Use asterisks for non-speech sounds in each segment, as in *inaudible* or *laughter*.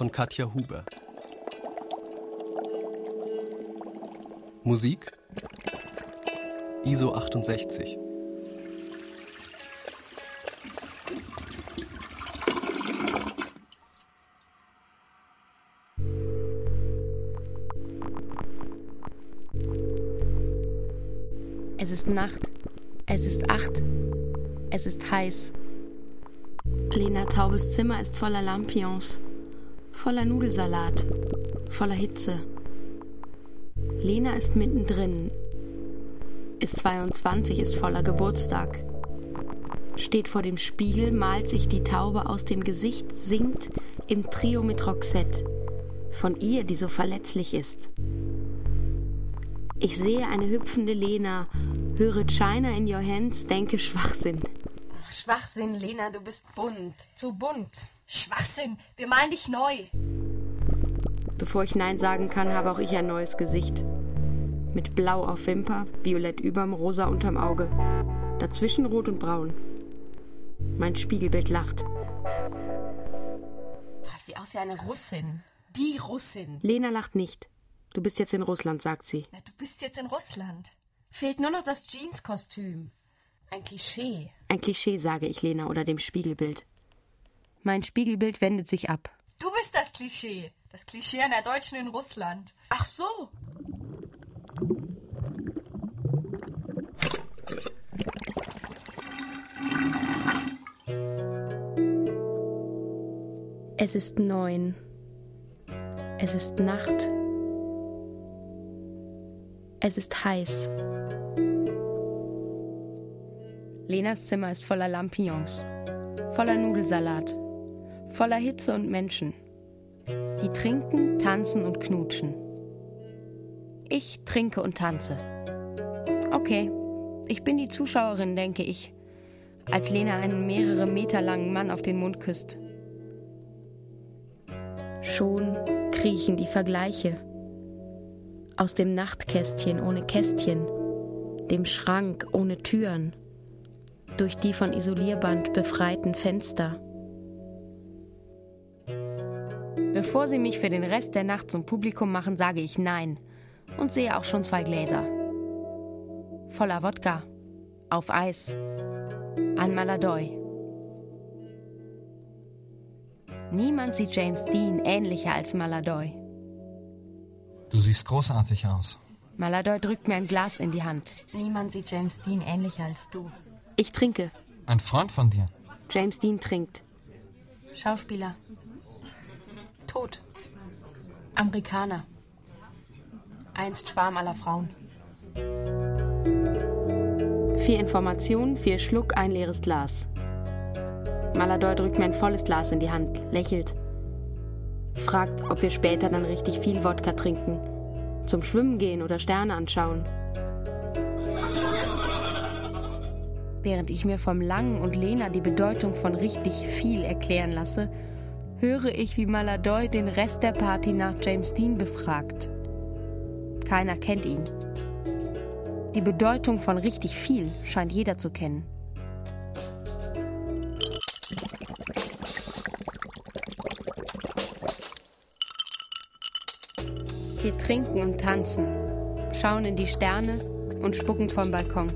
von Katja Huber. Musik ISO 68. Es ist Nacht. Es ist acht. Es ist heiß. Lena Taubes Zimmer ist voller Lampions, voller Nudelsalat, voller Hitze. Lena ist mittendrin, ist 22, ist voller Geburtstag. Steht vor dem Spiegel, malt sich die Taube aus dem Gesicht, singt im Trio mit Roxette. Von ihr, die so verletzlich ist. Ich sehe eine hüpfende Lena, höre China in your hands, denke Schwachsinn. Schwachsinn, Lena, du bist bunt. Zu bunt. Schwachsinn, wir malen dich neu. Bevor ich Nein sagen kann, habe auch ich ein neues Gesicht. Mit Blau auf Wimper, Violett überm, Rosa unterm Auge. Dazwischen Rot und Braun. Mein Spiegelbild lacht. Sieh aus wie eine Russin. Die Russin. Lena lacht nicht. Du bist jetzt in Russland, sagt sie. Na, du bist jetzt in Russland. Fehlt nur noch das Jeanskostüm. Ein Klischee. Ein Klischee, sage ich Lena oder dem Spiegelbild. Mein Spiegelbild wendet sich ab. Du bist das Klischee. Das Klischee einer Deutschen in Russland. Ach so. Es ist neun. Es ist Nacht. Es ist heiß. Lenas Zimmer ist voller Lampions, voller Nudelsalat, voller Hitze und Menschen. Die trinken, tanzen und knutschen. Ich trinke und tanze. Okay, ich bin die Zuschauerin, denke ich, als Lena einen mehrere Meter langen Mann auf den Mund küsst. Schon kriechen die Vergleiche aus dem Nachtkästchen ohne Kästchen, dem Schrank ohne Türen, durch die von Isolierband befreiten Fenster. Bevor sie mich für den Rest der Nacht zum Publikum machen, sage ich Nein und sehe auch schon zwei Gläser. Voller Wodka, auf Eis, an Maladoy. Niemand sieht James Dean ähnlicher als Maladoy. Du siehst großartig aus. Maladoy drückt mir ein Glas in die Hand. Niemand sieht James Dean ähnlicher als du. Ich trinke. Ein Freund von dir. James Dean trinkt. Schauspieler. Tot. Amerikaner. Einst Schwarm aller Frauen. Vier Informationen, vier Schluck, ein leeres Glas. Maladoy drückt mir ein volles Glas in die Hand, lächelt. Fragt, ob wir später dann richtig viel Wodka trinken. Zum Schwimmen gehen oder Sterne anschauen. Während ich mir vom Langen und Lena die Bedeutung von richtig viel erklären lasse, höre ich, wie Maladoy den Rest der Party nach James Dean befragt. Keiner kennt ihn. Die Bedeutung von richtig viel scheint jeder zu kennen. Wir trinken und tanzen, schauen in die Sterne und spucken vom Balkon.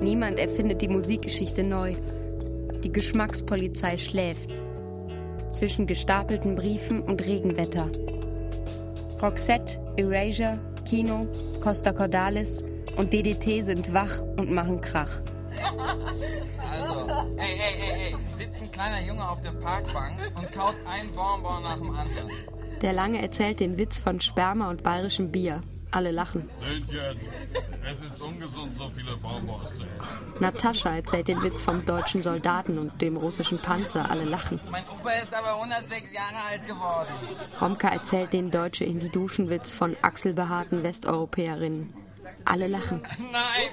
Niemand erfindet die Musikgeschichte neu. Die Geschmackspolizei schläft. Zwischen gestapelten Briefen und Regenwetter. Roxette, Erasure, Kino, Costa Cordalis und DDT sind wach und machen Krach. Also, ey, ey, ey, ey, sitzt ein kleiner Junge auf der Parkbank und kaut ein Bonbon nach dem anderen. Der Lange erzählt den Witz von Sperma und bayerischem Bier. Alle lachen. Söhnchen, es ist ungesund, so viele Bonbons zu essen. Natascha erzählt den Witz vom deutschen Soldaten und dem russischen Panzer. Alle lachen. Mein Opa ist aber 106 Jahre alt geworden. Romka erzählt den deutsche in die Duschen-Witz von achselbehaarten Westeuropäerinnen. Alle lachen. Nein,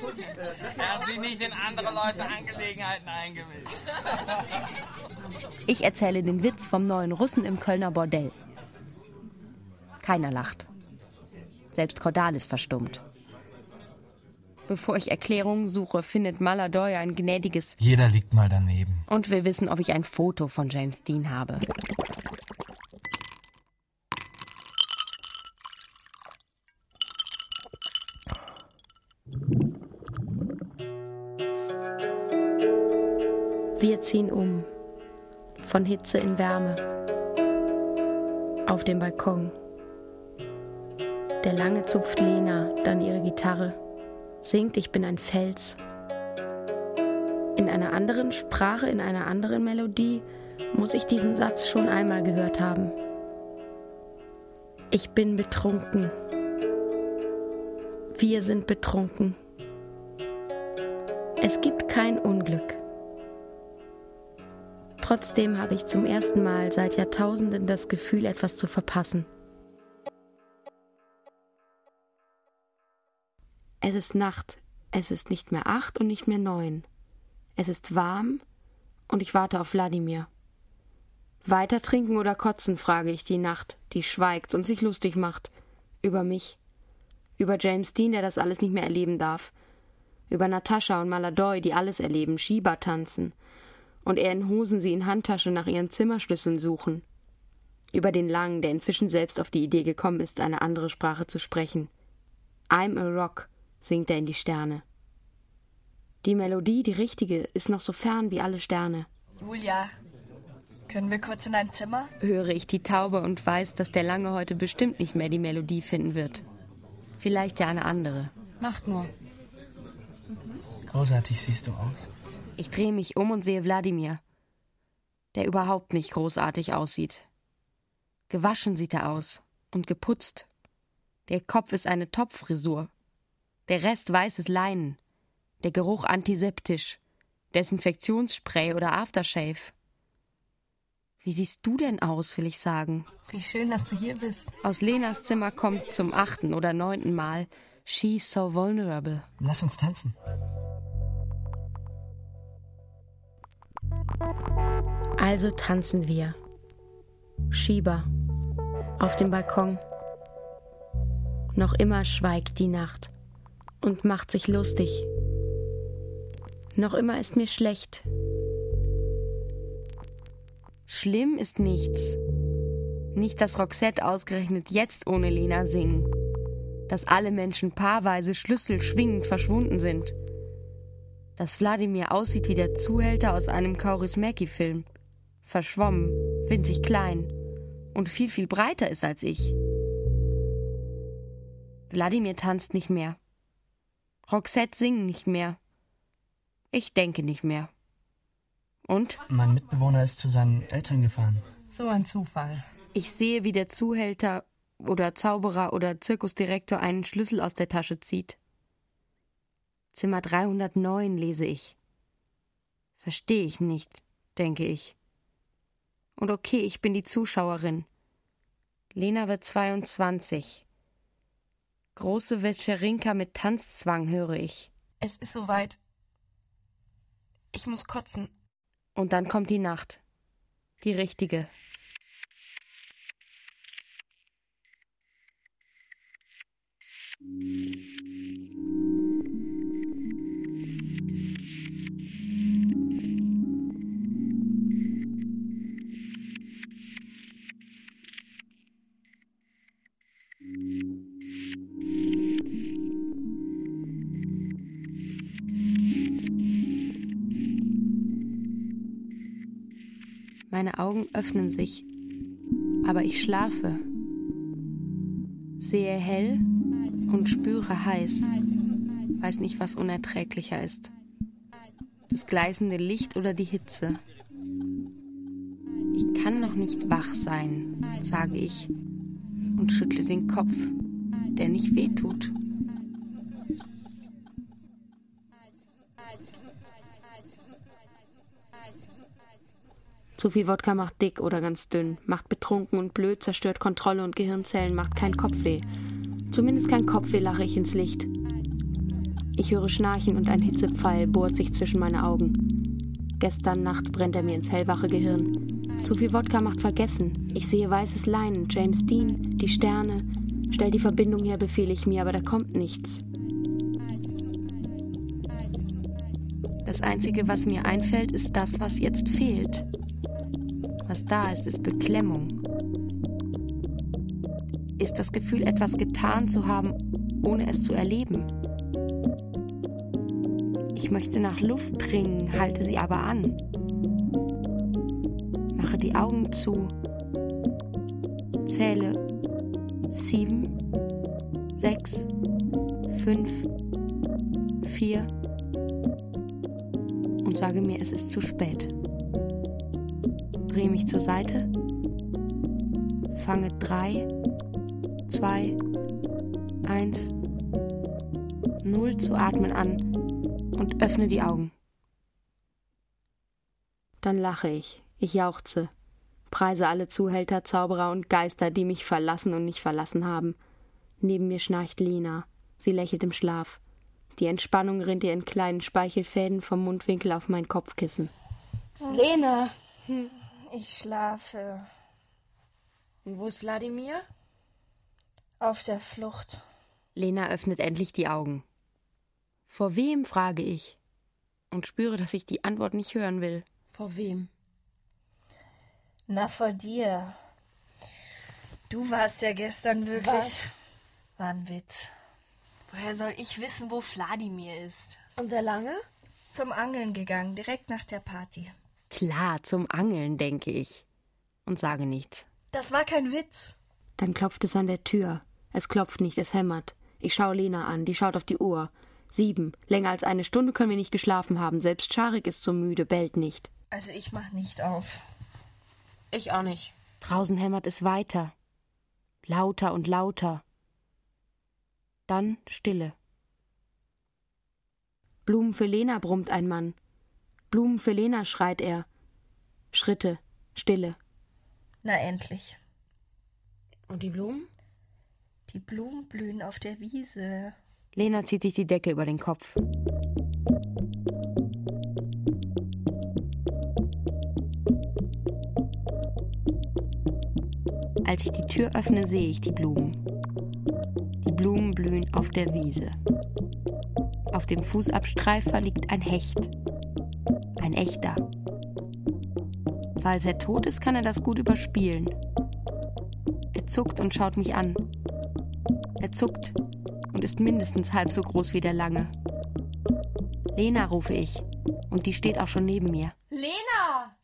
er hat sich nicht in andere Leute Angelegenheiten eingemischt. Ich erzähle den Witz vom neuen Russen im Kölner Bordell. Keiner lacht. Selbst Cordalis verstummt. Bevor ich Erklärungen suche, findet Maladoy ein gnädiges Jeder liegt mal daneben. und will wissen, ob ich ein Foto von James Dean habe. Wir ziehen um. Von Hitze in Wärme. Auf dem Balkon. Der Lange zupft Lena, dann ihre Gitarre. Singt, ich bin ein Fels. In einer anderen Sprache, in einer anderen Melodie muss ich diesen Satz schon einmal gehört haben. Ich bin betrunken. Wir sind betrunken. Es gibt kein Unglück. Trotzdem habe ich zum ersten Mal seit Jahrtausenden das Gefühl, etwas zu verpassen. Es ist Nacht. Es ist nicht mehr acht und nicht mehr neun. Es ist warm und ich warte auf Wladimir. Weiter trinken oder kotzen, frage ich die Nacht, die schweigt und sich lustig macht. Über mich. Über James Dean, der das alles nicht mehr erleben darf. Über Natascha und Maladoy, die alles erleben, Schieber tanzen. Und er in Hosen sie in Handtasche nach ihren Zimmerschlüsseln suchen. Über den Lang, der inzwischen selbst auf die Idee gekommen ist, eine andere Sprache zu sprechen. I'm a Rock, singt er in die Sterne. Die Melodie, die richtige, ist noch so fern wie alle Sterne. Julia, können wir kurz in dein Zimmer? Höre ich die Taube und weiß, dass der Lange heute bestimmt nicht mehr die Melodie finden wird. Vielleicht ja eine andere. Macht nur. Großartig siehst du aus. Ich drehe mich um und sehe Wladimir, der überhaupt nicht großartig aussieht. Gewaschen sieht er aus und geputzt. Der Kopf ist eine Topffrisur. Der Rest weißes Leinen. Der Geruch antiseptisch. Desinfektionsspray oder Aftershave. Wie siehst du denn aus, will ich sagen? Wie schön, dass du hier bist. Aus Lenas Zimmer kommt zum achten oder neunten Mal She's so vulnerable. Lass uns tanzen. Also tanzen wir. Schieber. Auf dem Balkon. Noch immer schweigt die Nacht und macht sich lustig. Noch immer ist mir schlecht. Schlimm ist nichts. Nicht, dass Roxette ausgerechnet jetzt ohne Lena singen. Dass alle Menschen paarweise schlüsselschwingend verschwunden sind. Dass Wladimir aussieht wie der Zuhälter aus einem Kaurismäki-Film. Verschwommen, winzig klein und viel, viel breiter ist als ich. Wladimir tanzt nicht mehr. Roxette singt nicht mehr. Ich denke nicht mehr. Und? Mein Mitbewohner ist zu seinen Eltern gefahren. So ein Zufall. Ich sehe, wie der Zuhälter oder Zauberer oder Zirkusdirektor einen Schlüssel aus der Tasche zieht. Zimmer 309 lese ich. Verstehe ich nicht, denke ich. Und okay, ich bin die Zuschauerin. Lena wird 22. Große Vetscherinka mit Tanzzwang höre ich. Es ist soweit. Ich muss kotzen. Und dann kommt die Nacht. Die richtige. Meine Augen öffnen sich, aber ich schlafe. Sehe hell und spüre heiß. Weiß nicht, was unerträglicher ist. Das gleißende Licht oder die Hitze. Ich kann noch nicht wach sein, sage ich und schüttle den Kopf. der nicht wehtut. Zu viel Wodka macht dick oder ganz dünn, macht betrunken und blöd, zerstört Kontrolle und Gehirnzellen, macht kein Kopfweh. Zumindest kein Kopfweh lache ich ins Licht. Ich höre Schnarchen und ein Hitzepfeil bohrt sich zwischen meine Augen. Gestern Nacht brennt er mir ins hellwache Gehirn. Zu viel Wodka macht vergessen. Ich sehe weißes Leinen, James Dean, die Sterne. Stell die Verbindung her, befehle ich mir, aber da kommt nichts. Das Einzige, was mir einfällt, ist das, was jetzt fehlt. Was da ist, ist Beklemmung. Ist das Gefühl, etwas getan zu haben, ohne es zu erleben. Ich möchte nach Luft dringen, halte sie aber an. Mache die Augen zu, zähle. Sieben, sechs, fünf, vier. Und sage mir, es ist zu spät drehe mich zur Seite, fange drei, zwei, eins, null zu atmen an und öffne die Augen. Dann lache ich, ich jauchze, preise alle Zuhälter, Zauberer und Geister, die mich verlassen und nicht verlassen haben. Neben mir schnarcht Lena, sie lächelt im Schlaf. Die Entspannung rinnt ihr in kleinen Speichelfäden vom Mundwinkel auf mein Kopfkissen. Lena, ich schlafe. Und wo ist Wladimir? Auf der Flucht. Lena öffnet endlich die Augen. Vor wem, frage ich. Und spüre, dass ich die Antwort nicht hören will. Vor wem? Na, vor dir. Du warst ja gestern wirklich. Was? War ein Witz. Woher soll ich wissen, wo Wladimir ist? Und der Lange? Zum Angeln gegangen, direkt nach der Party. Klar, zum Angeln, denke ich. Und sage nichts. Das war kein Witz. Dann klopft es an der Tür. Es klopft nicht, es hämmert. Ich schaue Lena an, die schaut auf die Uhr. Sieben. Länger als eine Stunde können wir nicht geschlafen haben. Selbst Scharik ist so müde, bellt nicht. Also ich mach nicht auf. Ich auch nicht. Draußen hämmert es weiter. Lauter und lauter. Dann Stille. Blumen für Lena brummt ein Mann. Blumen für Lena, schreit er. Schritte, Stille. Na endlich. Und die Blumen? Die Blumen blühen auf der Wiese. Lena zieht sich die Decke über den Kopf. Als ich die Tür öffne, sehe ich die Blumen. Die Blumen blühen auf der Wiese. Auf dem Fußabstreifer liegt ein Hecht ein echter. Falls er tot ist, kann er das gut überspielen. Er zuckt und schaut mich an. Er zuckt und ist mindestens halb so groß wie der Lange. Lena, rufe ich. Und die steht auch schon neben mir. Lena!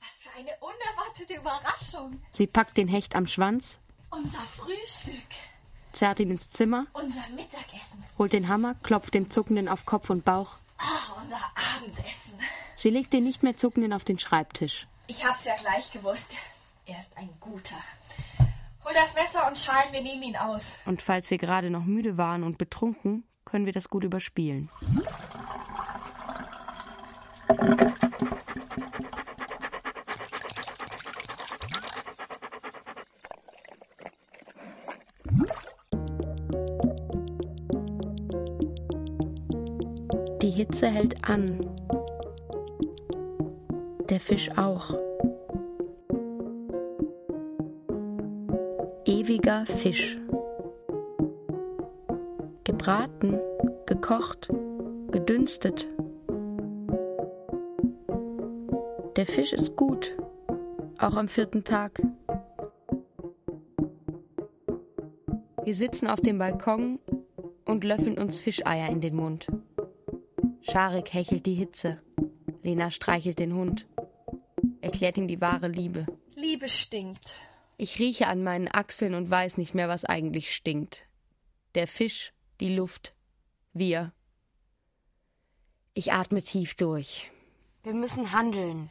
Was für eine unerwartete Überraschung. Sie packt den Hecht am Schwanz. Unser Frühstück. Zerrt ihn ins Zimmer. Unser Mittagessen. Holt den Hammer, klopft dem Zuckenden auf Kopf und Bauch. Sie legt den nicht mehr zuckenden auf den Schreibtisch. Ich hab's ja gleich gewusst. Er ist ein guter. Hol das Messer und Schalen, wir nehmen ihn aus. Und falls wir gerade noch müde waren und betrunken, können wir das gut überspielen. Die Hitze hält an. Der Fisch auch. Ewiger Fisch. Gebraten, gekocht, gedünstet. Der Fisch ist gut, auch am vierten Tag. Wir sitzen auf dem Balkon und löffeln uns Fischeier in den Mund. Scharik hechelt die Hitze. Lena streichelt den Hund. Erklärt ihm die wahre Liebe. Liebe stinkt. Ich rieche an meinen Achseln und weiß nicht mehr, was eigentlich stinkt. Der Fisch, die Luft, wir. Ich atme tief durch. Wir müssen handeln.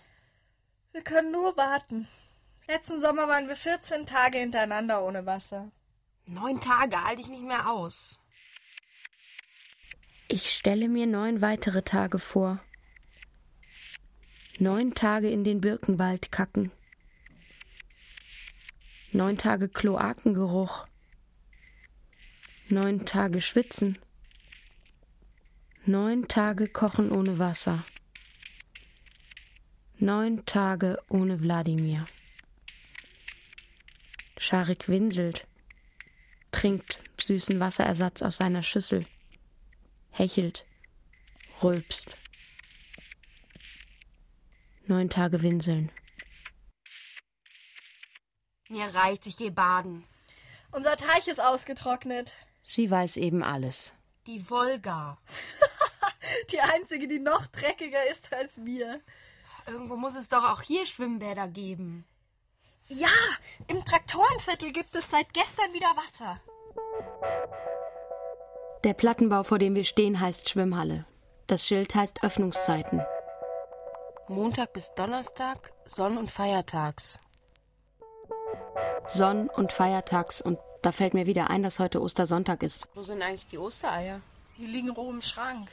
Wir können nur warten. Letzten Sommer waren wir 14 Tage hintereinander ohne Wasser. Neun Tage halte ich nicht mehr aus. Ich stelle mir neun weitere Tage vor. Neun Tage in den Birkenwald kacken. Neun Tage Kloakengeruch. Neun Tage schwitzen. Neun Tage kochen ohne Wasser. Neun Tage ohne Wladimir. Scharik winselt, trinkt süßen Wasserersatz aus seiner Schüssel, hechelt, rülpst. Neun Tage winseln. Mir reicht, ich gehe baden. Unser Teich ist ausgetrocknet. Sie weiß eben alles. Die Wolga. *laughs* Die einzige, die noch dreckiger ist als wir. Irgendwo muss es doch auch hier Schwimmbäder geben. Ja, im Traktorenviertel gibt es seit gestern wieder Wasser. Der Plattenbau, vor dem wir stehen, heißt Schwimmhalle. Das Schild heißt Öffnungszeiten. Montag bis Donnerstag, Sonn- und Feiertags. Sonn- und Feiertags und da fällt mir wieder ein, dass heute Ostersonntag ist. Wo sind eigentlich die Ostereier? Die liegen roh im Schrank.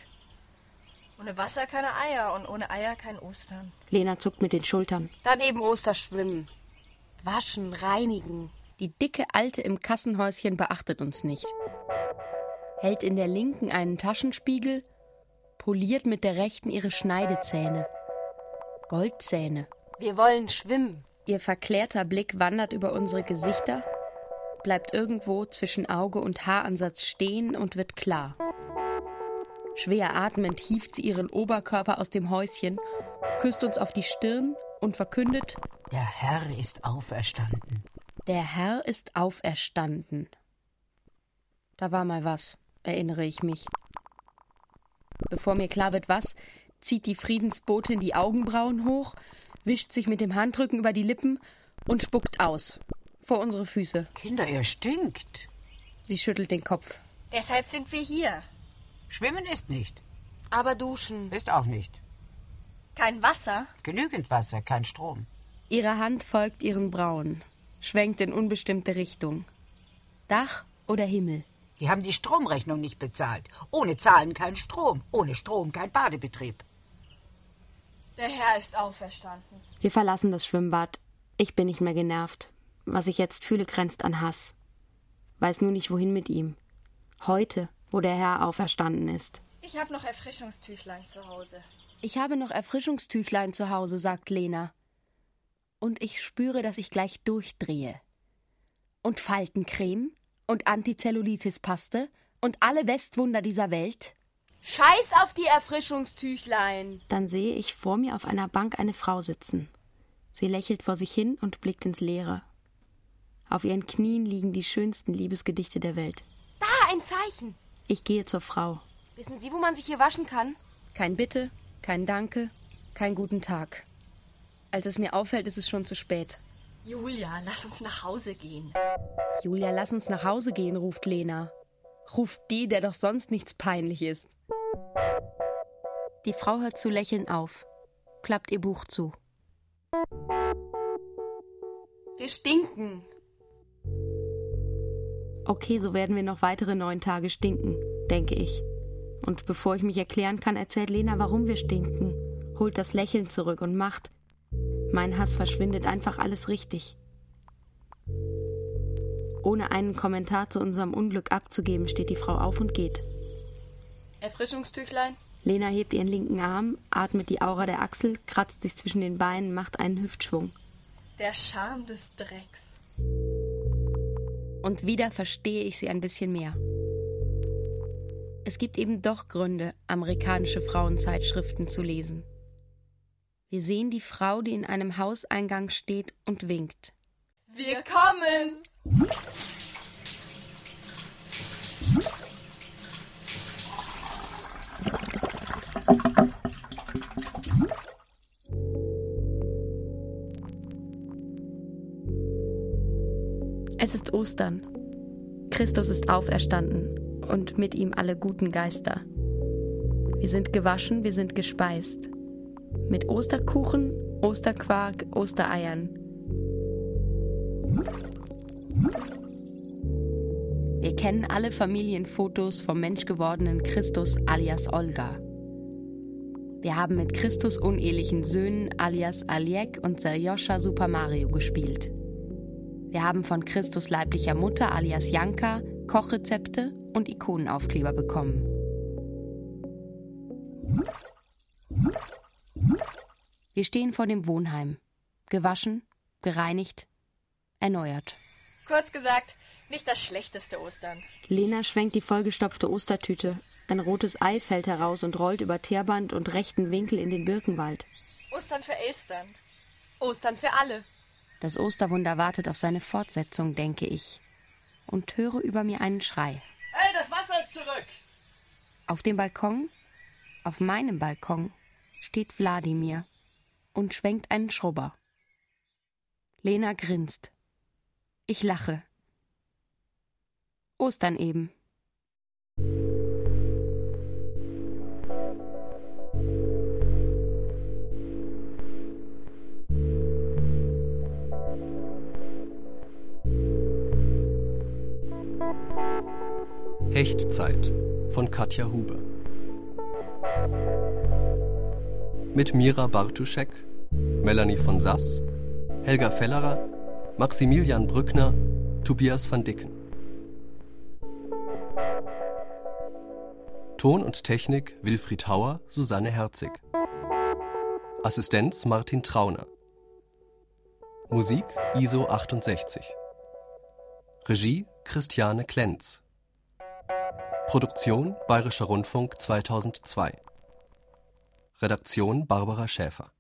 Ohne Wasser keine Eier und ohne Eier kein Ostern. Lena zuckt mit den Schultern. Dann eben Osterschwimmen. Waschen, reinigen. Die dicke Alte im Kassenhäuschen beachtet uns nicht. Hält in der linken einen Taschenspiegel, poliert mit der rechten ihre Schneidezähne. Goldzähne. Wir wollen schwimmen. Ihr verklärter Blick wandert über unsere Gesichter, bleibt irgendwo zwischen Auge und Haaransatz stehen und wird klar. Schwer atmend hieft sie ihren Oberkörper aus dem Häuschen, küsst uns auf die Stirn und verkündet: Der Herr ist auferstanden. Der Herr ist auferstanden. Da war mal was, erinnere ich mich. Bevor mir klar wird, was, zieht die Friedensbotin die Augenbrauen hoch, wischt sich mit dem Handrücken über die Lippen und spuckt aus. Vor unsere Füße. Kinder, ihr stinkt. Sie schüttelt den Kopf. Deshalb sind wir hier. Schwimmen ist nicht. Aber duschen. Ist auch nicht. Kein Wasser? Genügend Wasser, kein Strom. Ihre Hand folgt ihren Brauen, schwenkt in unbestimmte Richtung. Dach oder Himmel? Die haben die Stromrechnung nicht bezahlt. Ohne Zahlen kein Strom. Ohne Strom kein Badebetrieb. Der Herr ist auferstanden. Wir verlassen das Schwimmbad. Ich bin nicht mehr genervt. Was ich jetzt fühle, grenzt an Hass. Weiß nur nicht, wohin mit ihm. Heute, wo der Herr auferstanden ist. Ich habe noch Erfrischungstüchlein zu Hause. Ich habe noch Erfrischungstüchlein zu Hause, sagt Lena. Und ich spüre, dass ich gleich durchdrehe. Und Faltencreme und Antizellulitis-Paste und alle Westwunder dieser Welt? Scheiß auf die Erfrischungstüchlein. Dann sehe ich vor mir auf einer Bank eine Frau sitzen. Sie lächelt vor sich hin und blickt ins Leere. Auf ihren Knien liegen die schönsten Liebesgedichte der Welt. Da, ein Zeichen. Ich gehe zur Frau. Wissen Sie, wo man sich hier waschen kann? Kein Bitte, kein Danke, kein guten Tag. Als es mir auffällt, ist es schon zu spät. Julia, lass uns nach Hause gehen. Julia, lass uns nach Hause gehen, ruft Lena. Ruft die, der doch sonst nichts peinlich ist. Die Frau hört zu lächeln auf, klappt ihr Buch zu. Wir stinken. Okay, so werden wir noch weitere neun Tage stinken, denke ich. Und bevor ich mich erklären kann, erzählt Lena, warum wir stinken, holt das Lächeln zurück und macht. Mein Hass verschwindet einfach alles richtig. Ohne einen Kommentar zu unserem Unglück abzugeben, steht die Frau auf und geht. Erfrischungstüchlein? Lena hebt ihren linken Arm, atmet die Aura der Achsel, kratzt sich zwischen den Beinen, macht einen Hüftschwung. Der Charme des Drecks. Und wieder verstehe ich sie ein bisschen mehr. Es gibt eben doch Gründe, amerikanische Frauenzeitschriften zu lesen. Wir sehen die Frau, die in einem Hauseingang steht und winkt. Wir kommen! Ostern. Christus ist auferstanden und mit ihm alle guten Geister. Wir sind gewaschen, wir sind gespeist. Mit Osterkuchen, Osterquark, Ostereiern. kennen alle Familienfotos vom menschgewordenen Christus alias Olga. Wir haben mit Christus unehelichen Söhnen alias Aliek und Serjoscha Super Mario gespielt. Wir haben von Christus leiblicher Mutter alias Janka Kochrezepte und Ikonenaufkleber bekommen. Wir stehen vor dem Wohnheim. Gewaschen, gereinigt, erneuert. Kurz gesagt, nicht das schlechteste Ostern. Lena schwenkt die vollgestopfte Ostertüte. Ein rotes Ei fällt heraus und rollt über Teerband und rechten Winkel in den Birkenwald. Ostern für Elstern. Ostern für alle. Das Osterwunder wartet auf seine Fortsetzung, denke ich. Und höre über mir einen Schrei. Hey, das Wasser ist zurück! Auf dem Balkon, auf meinem Balkon, steht Wladimir und schwenkt einen Schrubber. Lena grinst. Ich lache. Ostern eben. Hechtzeit von Katja Huber. Mit Mira Bartuschek, Melanie von Sass, Helga Fellerer, Maximilian Brückner, Tobias van Dicken. Ton und Technik Wilfried Hauer, Susanne Herzig. Assistenz Martin Trauner. Musik ISO 68. Regie Christiane Klenz. Produktion Bayerischer Rundfunk 2002. Redaktion Barbara Schäfer